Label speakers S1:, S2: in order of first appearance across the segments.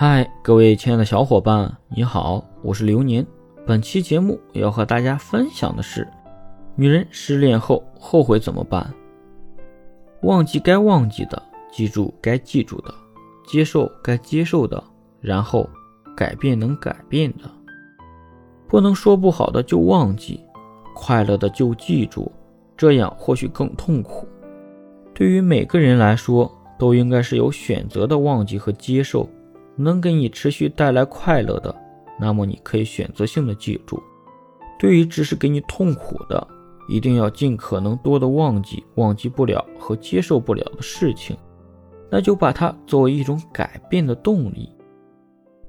S1: 嗨，各位亲爱的小伙伴，你好，我是流年。本期节目要和大家分享的是：女人失恋后后悔怎么办？忘记该忘记的，记住该记住的，接受该接受的，然后改变能改变的。不能说不好的就忘记，快乐的就记住，这样或许更痛苦。对于每个人来说，都应该是有选择的忘记和接受。能给你持续带来快乐的，那么你可以选择性的记住；对于只是给你痛苦的，一定要尽可能多的忘记忘记不了和接受不了的事情，那就把它作为一种改变的动力，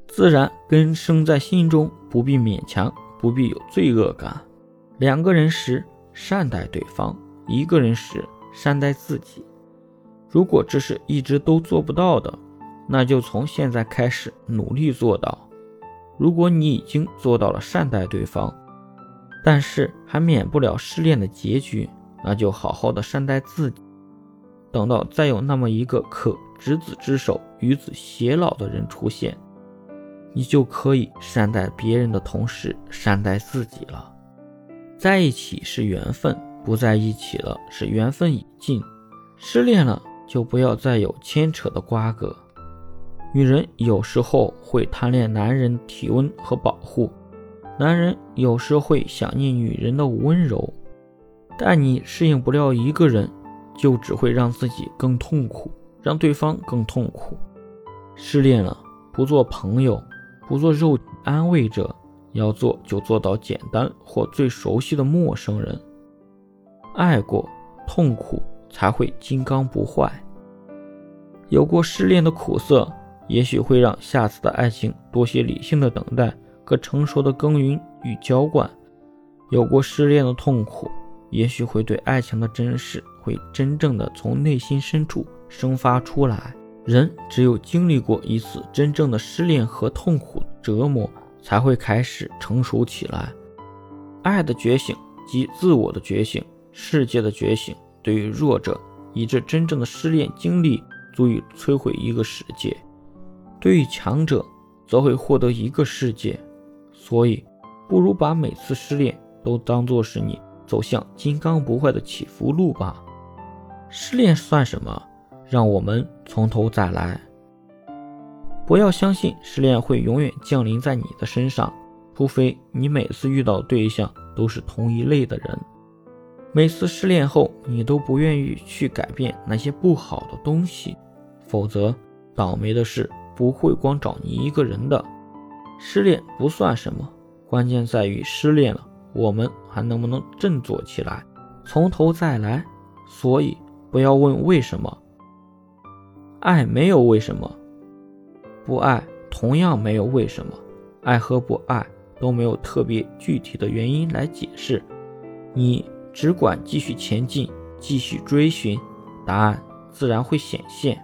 S1: 自然根生在心中，不必勉强，不必有罪恶感。两个人时善待对方，一个人时善待自己。如果这是一直都做不到的，那就从现在开始努力做到。如果你已经做到了善待对方，但是还免不了失恋的结局，那就好好的善待自己。等到再有那么一个可执子之手与子偕老的人出现，你就可以善待别人的同时善待自己了。在一起是缘分，不在一起了是缘分已尽。失恋了就不要再有牵扯的瓜葛。女人有时候会贪恋男人体温和保护，男人有时会想念女人的温柔，但你适应不了一个人，就只会让自己更痛苦，让对方更痛苦。失恋了，不做朋友，不做肉安慰者，要做就做到简单或最熟悉的陌生人。爱过，痛苦才会金刚不坏。有过失恋的苦涩。也许会让下次的爱情多些理性的等待和成熟的耕耘与浇灌。有过失恋的痛苦，也许会对爱情的真实会真正的从内心深处生发出来。人只有经历过一次真正的失恋和痛苦折磨，才会开始成熟起来。爱的觉醒及自我的觉醒，世界的觉醒，对于弱者，以致真正的失恋经历足以摧毁一个世界。对于强者，则会获得一个世界，所以不如把每次失恋都当作是你走向金刚不坏的起伏路吧。失恋算什么？让我们从头再来。不要相信失恋会永远降临在你的身上，除非你每次遇到对象都是同一类的人。每次失恋后，你都不愿意去改变那些不好的东西，否则倒霉的是。不会光找你一个人的，失恋不算什么，关键在于失恋了，我们还能不能振作起来，从头再来。所以不要问为什么，爱没有为什么，不爱同样没有为什么，爱和不爱都没有特别具体的原因来解释，你只管继续前进，继续追寻，答案自然会显现。